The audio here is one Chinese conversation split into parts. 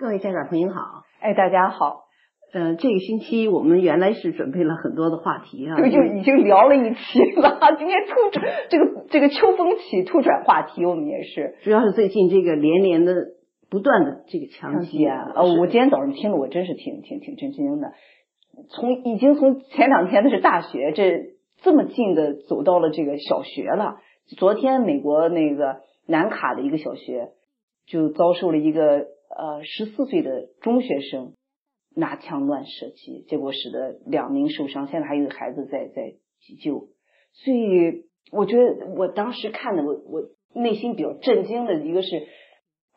各位家长朋友好，哎，大家好。呃，这个星期我们原来是准备了很多的话题啊，就就已经聊了一期了。今天突转这个这个秋风起，突转话题，我们也是，主要是最近这个连连的不断的这个强袭啊。呃，我今天早上听了，我真是挺挺挺震惊的。从已经从前两天的是大学，这这么近的走到了这个小学了。昨天美国那个南卡的一个小学就遭受了一个呃十四岁的中学生。拿枪乱射击，结果使得两名受伤，现在还有孩子在在急救。所以我觉得我当时看的，我我内心比较震惊的一个是，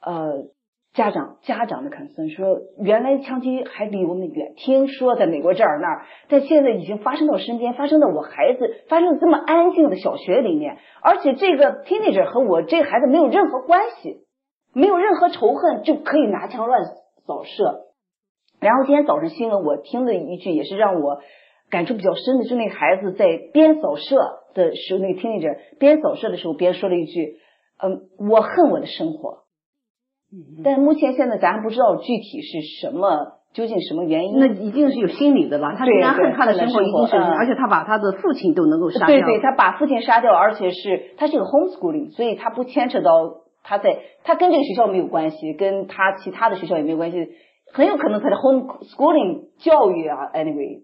呃，家长家长的感思说，原来枪击还离我们远，听说在美国这儿那儿，但现在已经发生到身边，发生在我孩子，发生这么安静的小学里面，而且这个 teenager 和我这孩子没有任何关系，没有任何仇恨，就可以拿枪乱扫射。然后今天早上新闻我听了一句，也是让我感触比较深的，就那个孩子在边扫射的时候，那个 teenager 边扫射的时候，边说了一句：“嗯，我恨我的生活。”嗯，但目前现在咱还不知道具体是什么，究竟什么原因？那一定是有心理的吧？他虽然恨他的生活，一定是，而且他把他的父亲都能够杀掉。对对，他把父亲杀掉，而且是他是个 homeschooling，所以他不牵扯到他在他跟这个学校没有关系，跟他其他的学校也没有关系。很有可能他的 homeschooling 教育啊，anyway，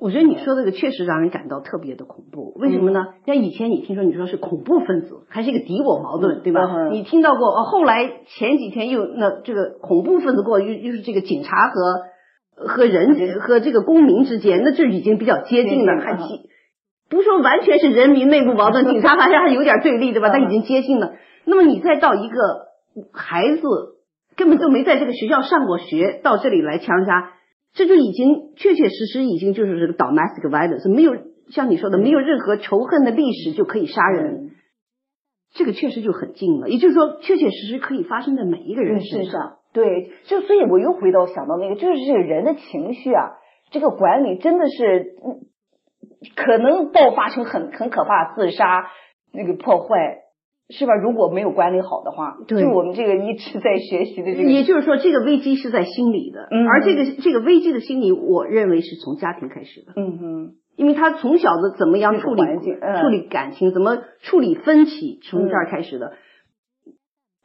我觉得你说这个确实让人感到特别的恐怖。为什么呢？像以前你听说你说是恐怖分子，还是一个敌我矛盾，对吧？你听到过哦？后来前几天又那这个恐怖分子过又又是这个警察和和人和这个公民之间，那就已经比较接近了，还接不说完全是人民内部矛盾，警察好像还有点对立，对吧？他已经接近了。那么你再到一个孩子。根本就没在这个学校上过学，到这里来枪杀，这就已经确确实实已经就是这个 domestic violence，没有像你说的没有任何仇恨的历史就可以杀人，这个确实就很近了。也就是说，确确实实可以发生在每一个人身上。对，就所以我又回到想到那个，就是这个人的情绪啊，这个管理真的是可能爆发成很很可怕，自杀那个破坏。是吧？如果没有管理好的话，就我们这个一直在学习的这个，也就是说，这个危机是在心理的，而这个这个危机的心理，我认为是从家庭开始的。嗯哼，因为他从小的怎么样处理处理感情，怎么处理分歧，从这儿开始的。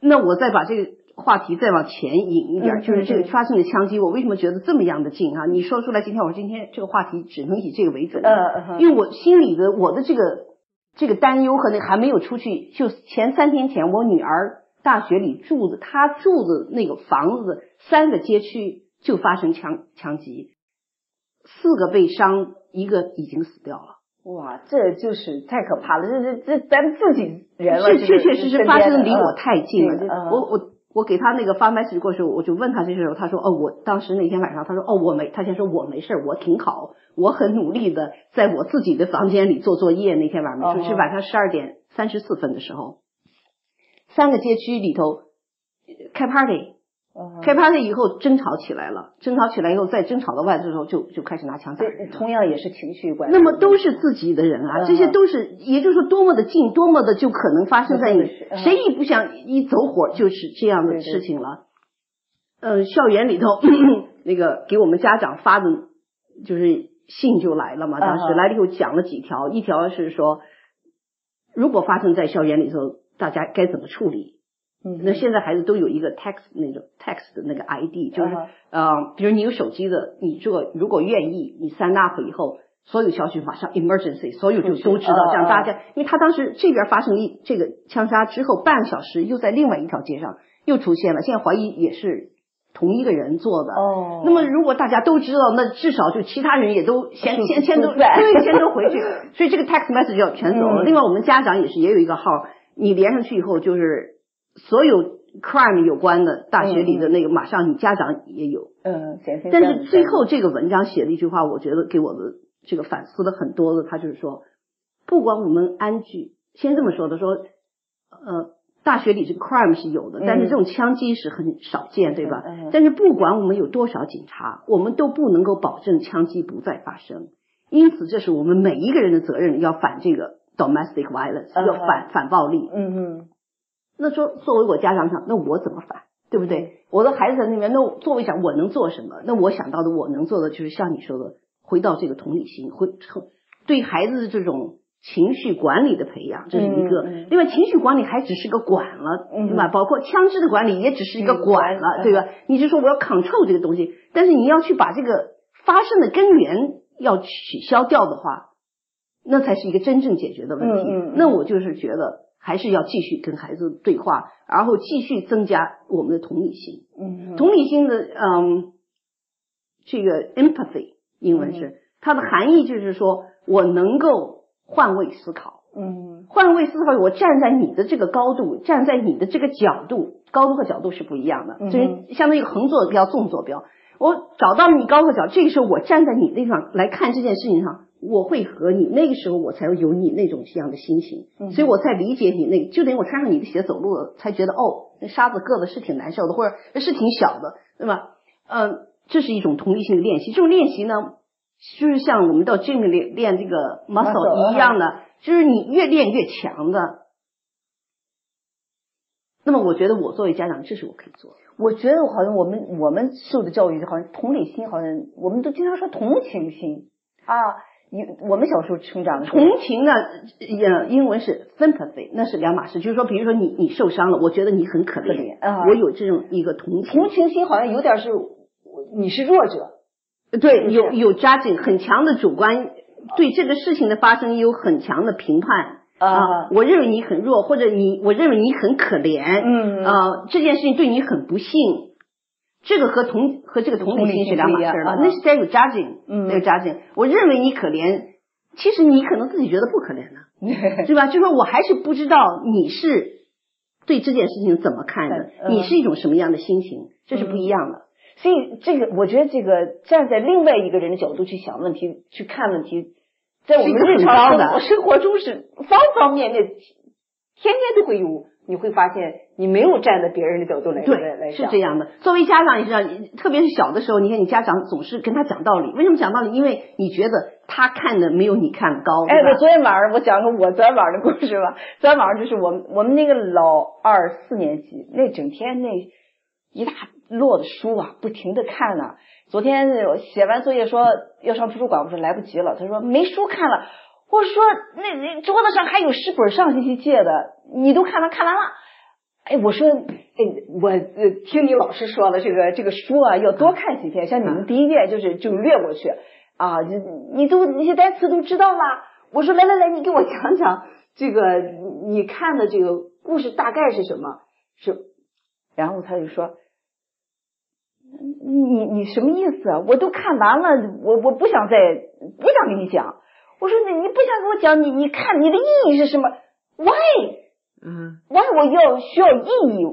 那我再把这个话题再往前引一点，就是这个发生的枪击，我为什么觉得这么样的近啊？你说出来，今天我今天这个话题只能以这个为准，嗯因为我心里的我的这个。这个担忧和那还没有出去，就前三天前，我女儿大学里住的，她住的那个房子三个街区就发生枪枪击，四个被伤，一个已经死掉了。哇，这就是太可怕了！这这这咱自己人了，是确确实实发生离我太近了。我我。我给他那个发 message 过去，我就问他这时候，他说哦，我当时那天晚上，他说哦，我没，他先说我没事我挺好，我很努力的在我自己的房间里做作业。那天晚上是晚上十二点三十四分的时候，三个街区里头开 party。开 party 以后争吵起来了，争吵起来以后，在争吵到外头时候就就开始拿枪打人。同样也是情绪关系。那么都是自己的人啊，这些都是，也就是说多么的近，多么的就可能发生在你。谁也不想一走火就是这样的事情了。嗯，校园里头 那个给我们家长发的，就是信就来了嘛。当时来了以后讲了几条，一条是说，如果发生在校园里头，大家该怎么处理。嗯，那现在孩子都有一个 text 那种 text 的那个 ID，就是呃，比如你有手机的，你做如果愿意，你 sign up 以后，所有消息马上 emergency，所有就都知道，这样大家，因为他当时这边发生一这个枪杀之后半小时，又在另外一条街上又出现了，现在怀疑也是同一个人做的。哦，那么如果大家都知道，那至少就其他人也都先 先先都对，先都回去，所以这个 text message 要全走了。另外我们家长也是也有一个号，你连上去以后就是。所有 crime 有关的大学里的那个，马上你家长也有。嗯，但是最后这个文章写的一句话，我觉得给我的这个反思了很多的。他就是说，不管我们安居，先这么说的，说呃，大学里这个 crime 是有的，但是这种枪击是很少见，对吧？但是不管我们有多少警察，我们都不能够保证枪击不再发生。因此，这是我们每一个人的责任，要反这个 domestic violence，要反反暴力。嗯嗯。那说作为我家长想，那我怎么反？对不对？我的孩子在那边，那作为想我能做什么？那我想到的我能做的就是像你说的，回到这个同理心，回对孩子的这种情绪管理的培养，这是一个。另外，情绪管理还只是个管了，对吧？包括枪支的管理也只是一个管了，对吧？你是说我要 control 这个东西，但是你要去把这个发生的根源要取消掉的话，那才是一个真正解决的问题。那我就是觉得。还是要继续跟孩子对话，然后继续增加我们的同理心。嗯，同理心的，嗯，这个 empathy 英文是它的含义就是说我能够换位思考。嗯，换位思考，我站在你的这个高度，站在你的这个角度，高度和角度是不一样的，就是相当于横坐标、纵坐标。我找到了你高和角，这个时候我站在你那地方来看这件事情上。我会和你那个时候，我才会有你那种这样的心情，所以我才理解你那，就等于我穿上你的鞋走路了，才觉得哦，那沙子硌的是挺难受的，或者是挺小的，对吧？嗯，这是一种同理心的练习。这种练习呢，就是像我们到 gym 里练这个 muscle 一样的，就是你越练越强的。那么，我觉得我作为家长，这是我可以做。我觉得好像我们我们受的教育，好像同理心，好像我们都经常说同情心啊。你我们小时候成长的同情呢，呃，英文是 sympathy，那是两码事。就是说，比如说你你受伤了，我觉得你很可怜，我有这种一个同情。同情心好像有点是，你是弱者，对，有有 judging 很强的主观，对这个事情的发生有很强的评判啊。我认为你很弱，或者你我认为你很可怜，嗯啊，这件事情对你很不幸。这个和同和这个同理心是两码事了，那是在有 judging，那个 judging，我认为你可怜，其实你可能自己觉得不可怜呢，对吧？就说我还是不知道你是对这件事情怎么看的，你是一种什么样的心情，这是不一样的。所以这个，我觉得这个站在另外一个人的角度去想问题、去看问题，在我们日常的。生活中是方方面面，天天都会有。你会发现，你没有站在别人的角度来来来是这样的。作为家长也是这样，特别是小的时候，你看你家长总是跟他讲道理。为什么讲道理？因为你觉得他看的没有你看的高。哎，我昨天晚上我讲个我昨天晚上的故事吧。昨天晚上就是我我们那个老二四年级，那整天那一大摞的书啊，不停的看呢。昨天写完作业说要上图书馆，我说来不及了。他说没书看了。我说那那桌子上还有十本上星期借的，你都看完看完了？哎，我说哎，我听你老师说了，这个这个书啊要多看几遍，像你们第一遍就是就略过去啊，你你都那些单词都知道了。我说来来来，你给我讲讲这个你看的这个故事大概是什么？是，然后他就说，你你什么意思啊？我都看完了，我我不想再不想跟你讲。我说你你不想跟我讲你你看你的意义是什么？Why？嗯，Why 我要需要意义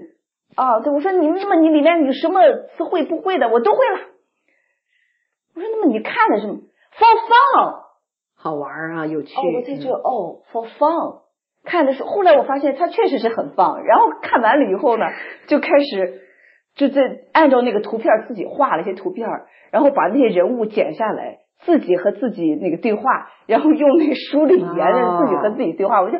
啊？对，我说你那么你里面有什么词汇不会的我都会了。我说那么你看的是 for fun，好玩啊，有趣。哦，我在这哦，for fun，看的是后来我发现它确实是很棒。然后看完了以后呢，就开始就在按照那个图片自己画了一些图片，然后把那些人物剪下来。自己和自己那个对话，然后用那书里言的自己和自己对话，我就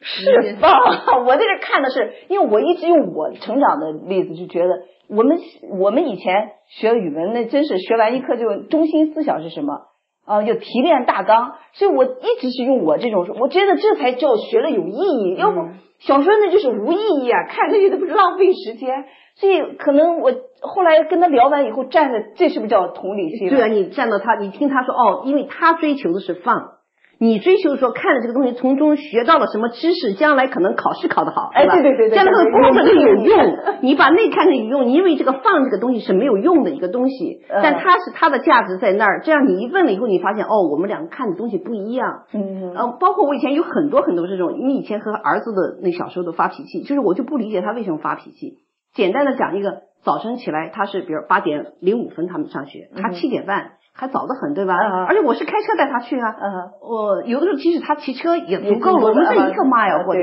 释放。我在这看的是，因为我一直用我成长的例子，就觉得我们我们以前学语文，那真是学完一课就中心思想是什么啊？就提炼大纲。所以我一直是用我这种，我觉得这才叫学了有意义。要不小时候那就是无意义啊，看那些都不是浪费时间。所以可能我后来跟他聊完以后，站在这是不是叫同理心？对啊，你站到他，你听他说哦，因为他追求的是放，你追求说看了这个东西，从中学到了什么知识，将来可能考试考得好，哎，对对对对，将来会工作就有用。你把那看成有用，你因为这个放这个东西是没有用的一个东西，但它是它的价值在那儿。这样你一问了以后，你发现哦，我们两个看的东西不一样。嗯，呃，包括我以前有很多很多这种，因为以前和儿子的那小时候都发脾气，就是我就不理解他为什么发脾气。简单的讲一个，早晨起来他是比如八点零五分他们上学，他七点半还早得很，对吧？而且我是开车带他去啊。我有的时候即使他骑车也足够了，我们这一个 mile 或者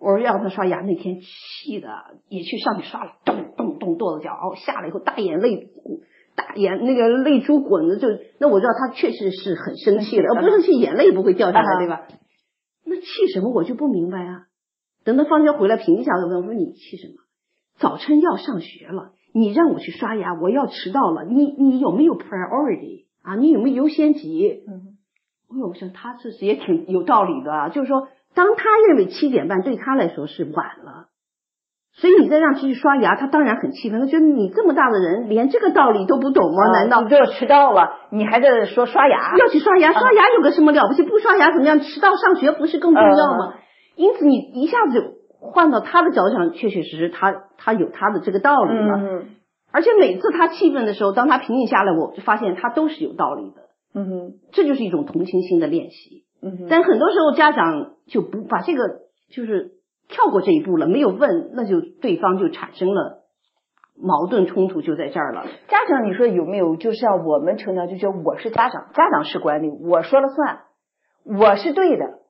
我说让他刷牙，那天气的也去上去刷了，咚咚咚跺着脚，哦下来以后大眼泪大眼那个泪珠滚的就，那我知道他确实是很生气的，不生气眼泪不会掉下来，对吧？那气什么我就不明白啊。等他放学回来评一下，我问我说你气什么？早晨要上学了，你让我去刷牙，我要迟到了，你你有没有 priority 啊？你有没有优先级？嗯，我想他这是也挺有道理的啊，就是说，当他认为七点半对他来说是晚了。所以你再让他去刷牙，他当然很气愤。他觉得你这么大的人，连这个道理都不懂吗？难道就要迟到了，你还在说刷牙？要去刷牙，刷牙有个什么了不起？不刷牙怎么样？迟到上学不是更重要吗？因此，你一下子就换到他的角度上，确确实实，他他有他的这个道理了。而且每次他气愤的时候，当他平静下来，我就发现他都是有道理的。嗯哼，这就是一种同情心的练习。嗯哼，但很多时候家长就不把这个就是。跳过这一步了，没有问，那就对方就产生了矛盾冲突，就在这儿了。家长，你说有没有？就像我们成长就觉得我是家长，家长是管理，我说了算，我是对的，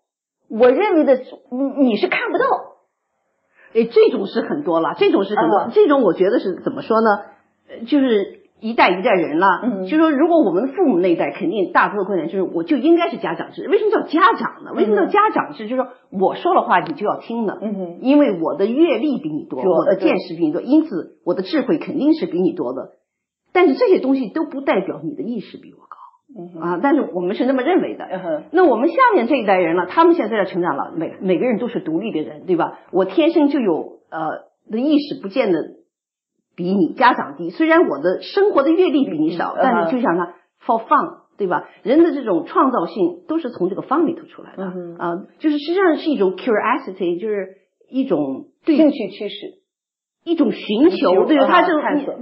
我认为的你你是看不到。哎，这种是很多了，这种是很多，这种我觉得是怎么说呢？就是。一代一代人了，就说如果我们父母那一代，肯定大多数观点就是我就应该是家长制。为什么叫家长呢？为什么叫家长制？就是说我说了话你就要听的，因为我的阅历比你多，我的见识比你多，因此我的智慧肯定是比你多的。但是这些东西都不代表你的意识比我高啊！但是我们是那么认为的。那我们下面这一代人了，他们现在在这成长了，每每个人都是独立的人，对吧？我天生就有呃的意识，不见得。比你家长低，虽然我的生活的阅历比你少，但是就像他 for fun，对吧？人的这种创造性都是从这个 fun 里头出来的啊，就是实际上是一种 curiosity，就是一种兴趣驱使，一种寻求，对，他就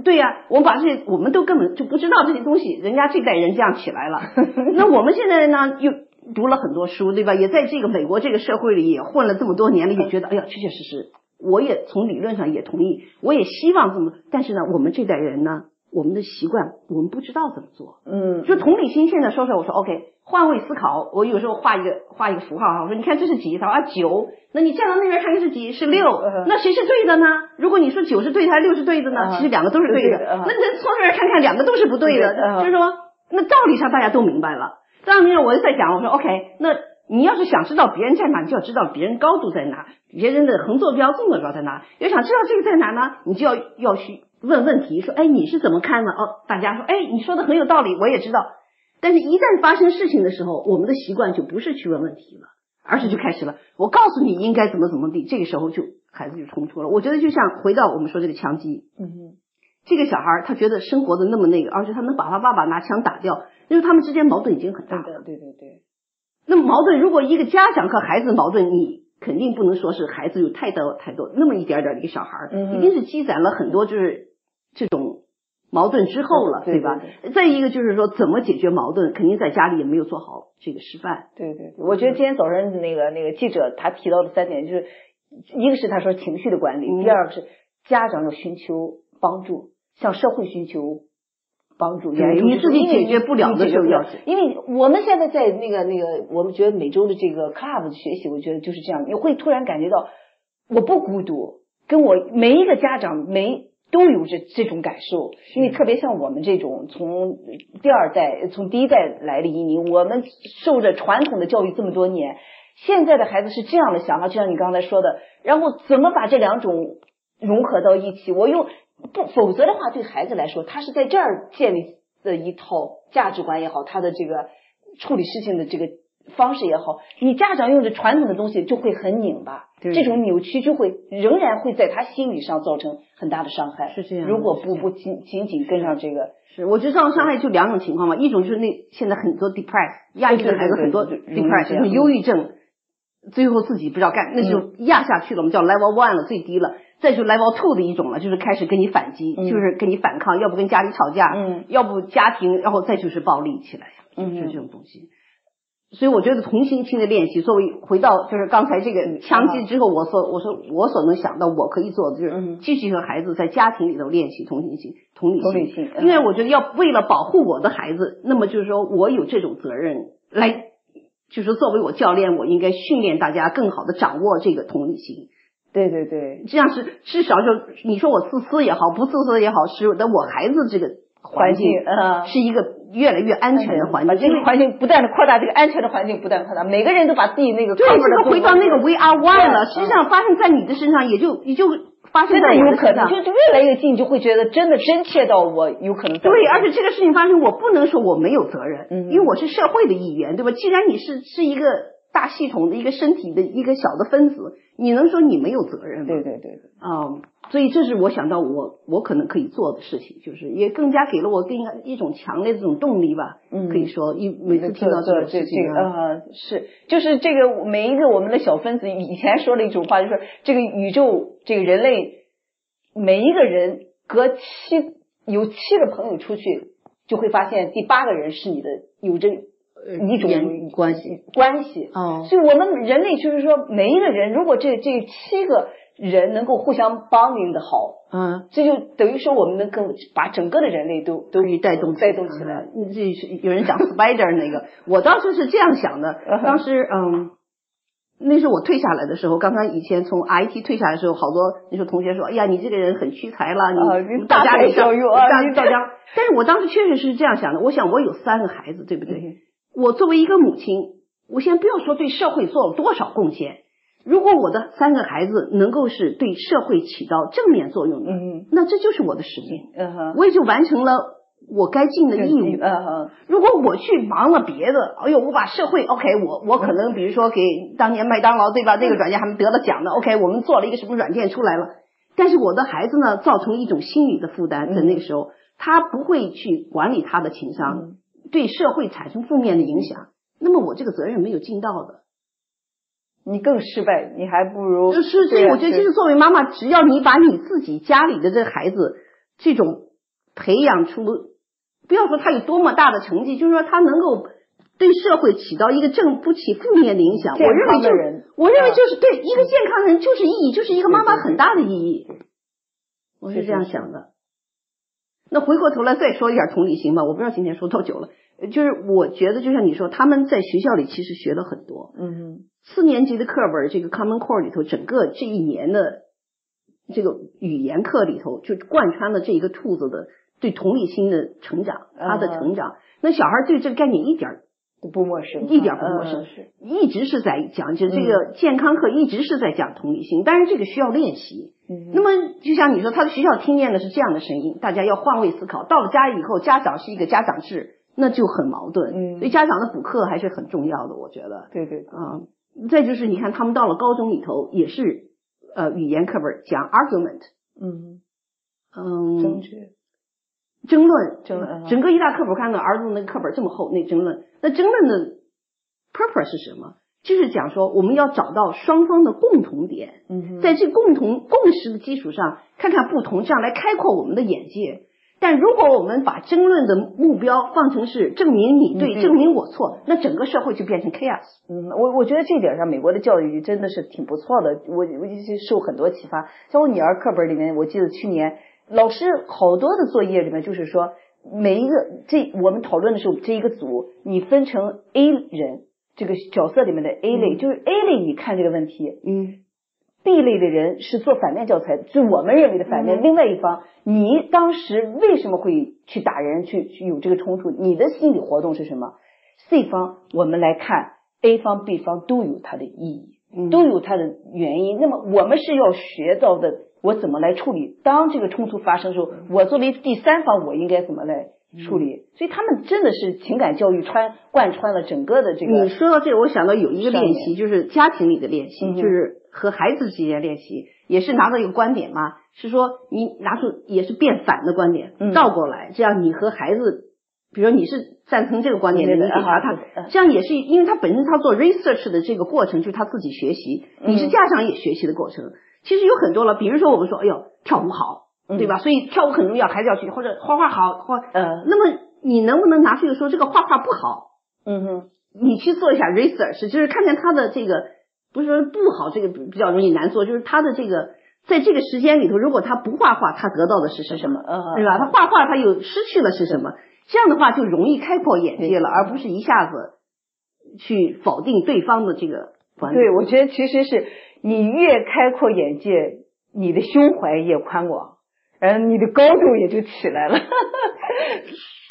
对呀。我们把这些，我们都根本就不知道这些东西，人家这代人这样起来了。那我们现在呢，又读了很多书，对吧？也在这个美国这个社会里也混了这么多年了，也觉得，哎呀，确确实实。我也从理论上也同意，我也希望这么，但是呢，我们这代人呢，我们的习惯，我们不知道怎么做。嗯，就同理心，现在说出来，我说 OK，换位思考，我有时候画一个画一个符号啊，我说你看这是几？他说啊九，那你站到那边看看是几？是六，那谁是对的呢？如果你说九是对的，还是六是对的呢？其实两个都是对的。那你从那边看看，两个都是不对的。就是说，那道理上大家都明白了。当然，我就在想，我说 OK，那。你要是想知道别人在哪，你就要知道别人高度在哪，别人的横坐标、纵坐标在哪。要想知道这个在哪呢，你就要要去问问题，说，哎，你是怎么看的？哦，大家说，哎，你说的很有道理，我也知道。但是，一旦发生事情的时候，我们的习惯就不是去问问题了，而是就开始了。我告诉你应该怎么怎么地，这个时候就孩子就冲突了。我觉得就像回到我们说这个枪击，嗯哼，这个小孩他觉得生活的那么那个，而且他能把他爸爸拿枪打掉，因为他们之间矛盾已经很大了。对对对。那么矛盾，如果一个家长和孩子矛盾，你肯定不能说是孩子有太多太多那么一点点的一个小孩儿，一定是积攒了很多就是这种矛盾之后了，对吧？再一个就是说怎么解决矛盾，肯定在家里也没有做好这个示范。对对，我觉得今天早上那个那个记者他提到的三点，就是一个是他说情绪的管理，第二个是家长要寻求帮助，向社会寻求。帮助，你自己解决不了的时候要，因为我们现在在那个那个，我们觉得每周的这个 club 的学习，我觉得就是这样，你会突然感觉到我不孤独，跟我每一个家长没都有这这种感受，因为特别像我们这种从第二代从第一代来的移民，我们受着传统的教育这么多年，现在的孩子是这样的想法，就像你刚才说的，然后怎么把这两种融合到一起？我又。不，否则的话，对孩子来说，他是在这儿建立的一套价值观也好，他的这个处理事情的这个方式也好，你家长用的传统的东西就会很拧巴，这种扭曲就会仍然会在他心理上造成很大的伤害。是这样，如果不不紧紧紧跟上这个，是我觉得造成伤害就两种情况嘛，一种就是那现在很多 depress 压抑的孩子很多 depress 就是忧郁症，最后自己不知道干，那就压下去了，我们叫 level one 了，最低了。再就 level two 的一种了，就是开始跟你反击，就是跟你反抗，要不跟家里吵架，嗯，要不家庭，然后再就是暴力起来，嗯，就这种东西。所以我觉得同情心的练习，作为回到就是刚才这个枪击之后，我所我说我所能想到我可以做的，就是继续和孩子在家庭里头练习同情心、同理心。因为我觉得要为了保护我的孩子，那么就是说我有这种责任来，就是作为我教练，我应该训练大家更好的掌握这个同理心。对对对，这样是至少就你说我自私也好，不自私也好，使得我孩子这个环境是一个越来越安全的环境，把这个环境不断的扩大，这个安全的环境不断扩大，每个人都把自己那个对，这个回到那个 We are one 了。实际上发生在你的身上，也就也就发生在有可能，我的身上。就就越来越近，就会觉得真的真切到我有可能对，而且这个事情发生，我不能说我没有责任，嗯因为我是社会的一员，对吧？既然你是是一个大系统的一个身体的一个小的分子，你能说你没有责任吗？对对对对，啊、所以这是我想到我我可能可以做的事情，就是也更加给了我更一种强烈的这种动力吧。嗯可以说一每次听到这种事情这个啊，呃是，就是这个每一个我们的小分子，以前说了一种话，就是这个宇宙这个人类每一个人隔七有七个朋友出去，就会发现第八个人是你的有着一种关系关系。哦，所以我们人类就是说，每一个人如果这这七个人能够互相帮您的好，嗯。这就等于说我们能更把整个的人类都都给带动带动起来。嗯这是有人讲 spider 那个，我当时是这样想的。当时嗯，那时候我退下来的时候，刚刚以前从 IT 退下来的时候，好多那时候同学说：“哎呀，你这个人很屈才了，啊你你大家里小用啊你到到家。”但是我当时确实是这样想的。我想我有三个孩子，对不对？嗯我作为一个母亲，我先不要说对社会做了多少贡献，如果我的三个孩子能够是对社会起到正面作用的，嗯那这就是我的使命。嗯哼，我也就完成了我该尽的义务。如果我去忙了别的，哎呦，我把社会 OK，我我可能比如说给当年麦当劳对吧，那个软件还没得了奖呢，OK，我们做了一个什么软件出来了，但是我的孩子呢，造成一种心理的负担，在那个时候，他不会去管理他的情商，对社会产生负面的影响，那么我这个责任没有尽到的。你更失败，你还不如就是，所以我觉得，是其实作为妈妈，只要你把你自己家里的这孩子这种培养出，不要说他有多么大的成绩，就是说他能够对社会起到一个正不起负面的影响。我认为就康的人我认为啊就是对一个健康的人就是意义，就是一个妈妈很大的意义。我是这样想的。那回过头来再说一点同理心吧，我不知道今天说多久了，呃就是我觉得就像你说，他们在学校里其实学了很多，嗯四年级的课本，这个 Common Core 里头，整个这一年的这个语言课里头，就贯穿了这一个兔子的对同理心的成长，他的成长。那小孩对这个概念一点不陌生，一点儿不陌生嗯是，一直是在讲，就这个健康课一直是在讲同理心，但是这个需要练习。嗯那么就像你说，他的学校听见的是这样的声音，大家要换位思考。到了家以后，家长是一个家长制，那就很矛盾。嗯所以家长的补课还是很重要的，我觉得。对对，啊、再就是你看他们到了高中里头也是呃语言课本讲 argument，嗯，嗯，争执，争论，争论嗯整个一大课本看到儿童那个课本这么厚，那争论，那争论的 purpose 是什么？就是讲说我们要找到双方的共同点，嗯，在这共同共识的基础上，看看不同，这样来开阔我们的眼界。但如果我们把争论的目标放成是证明你对，嗯证明我错，那整个社会就变成 chaos。嗯，我我觉得这点上，美国的教育真的是挺不错的。我我就是受很多启发。像我女儿课本里面，我记得去年老师好多的作业里面，就是说每一个这我们讨论的时候，这一个组你分成 A 人这个角色里面的 A 类，就是 A 类你看这个问题嗯，B 类的人是做反面教材，是我们认为的反面。嗯另外一方，你当时为什么会去打人，去去有这个冲突？你的心理活动是什么？C 方我们来看 A 方、B 方都有它的意义。嗯都有它的原因。那么我们是要学到的，我怎么来处理？当这个冲突发生的时候，我作为第三方，我应该怎么来处理？所以他们真的是情感教育穿贯穿了整个的这个你。说到这个，我想到有一个练习，就是家庭里的练习，嗯就是和孩子之间练习，也是拿到一个观点嘛，是说你拿出也是变反的观点，嗯倒过来，这样你和孩子，比如你是赞成这个观点的，对对对你给他，啊他这样也是因为他本身他做 research 的这个过程就是他自己学习，嗯你是家长也学习的过程。其实有很多了，比如说我们说，哎呦，跳舞好，嗯对吧？所以跳舞很重要，孩子要去，或者画画好，或呃，那么你能不能拿出一个说这个画画不好？嗯哼，你去做一下 research，就是看看他的这个，不是说不好，这个比比较容易难做，就是他的这个，在这个时间里头，如果他不画画，他得到的是是什么，呃，对吧？他画画，他又失去了是什么？这样的话就容易开阔眼界了，而不是一下子去否定对方的这个观点。对，我觉得其实是你越开阔眼界，你的胸怀越宽广，然后你的高度也就起来了。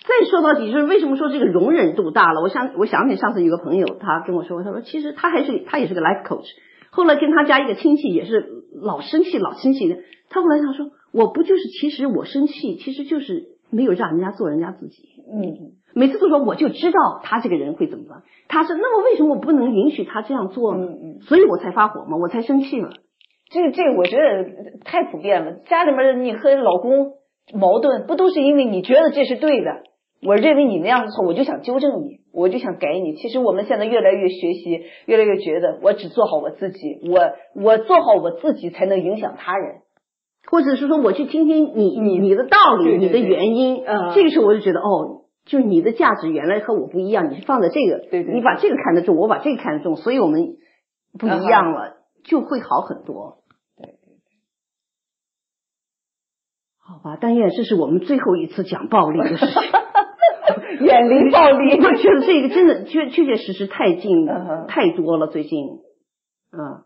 再说到底，就是为什么说这个容忍度大了？我想，我想起上次有个朋友，他跟我说，他说其实他还是他也是个 life coach，后来跟他家一个亲戚也是老生气老生气的。他后来想说，我不就是其实我生气，其实就是没有让人家做人家自己。嗯，每次都说我就知道他这个人会怎么办。他说那么为什么我不能允许他这样做呢？嗯嗯，所以我才发火嘛，我才生气了。这这我觉得太普遍了。家里面你和老公矛盾，不都是因为你觉得这是对的？我认为你那样子错，我就想纠正你，我就想改你。其实我们现在越来越学习，越来越觉得我只做好我自己，我我做好我自己才能影响他人，或者是说我去听听你你你的道理，对对你的原因。嗯这个时候我就觉得哦，就是你的价值原来和我不一样，你是放在这个，对对你把这个看得重，我把这个看得重，所以我们不一样了，就会好很多。好吧，但愿这是我们最后一次讲暴力的事情。远离暴力。我觉得这个真的确确确实实太近了太多了，最近，嗯，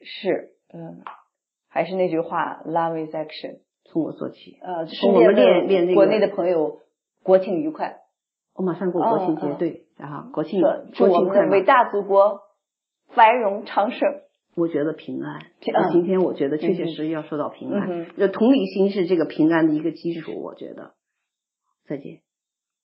是，嗯，还是那句话，love is action。从我做起。呃，从我们练练这个国内的朋友，国庆愉快。我马上过国庆节，对，然后国庆国庆快乐我们的伟。大祖国繁荣昌盛。我觉得平安。今天我觉得确确实实要说到平安嗯，就同理心是这个平安的一个基础。我觉得，再见。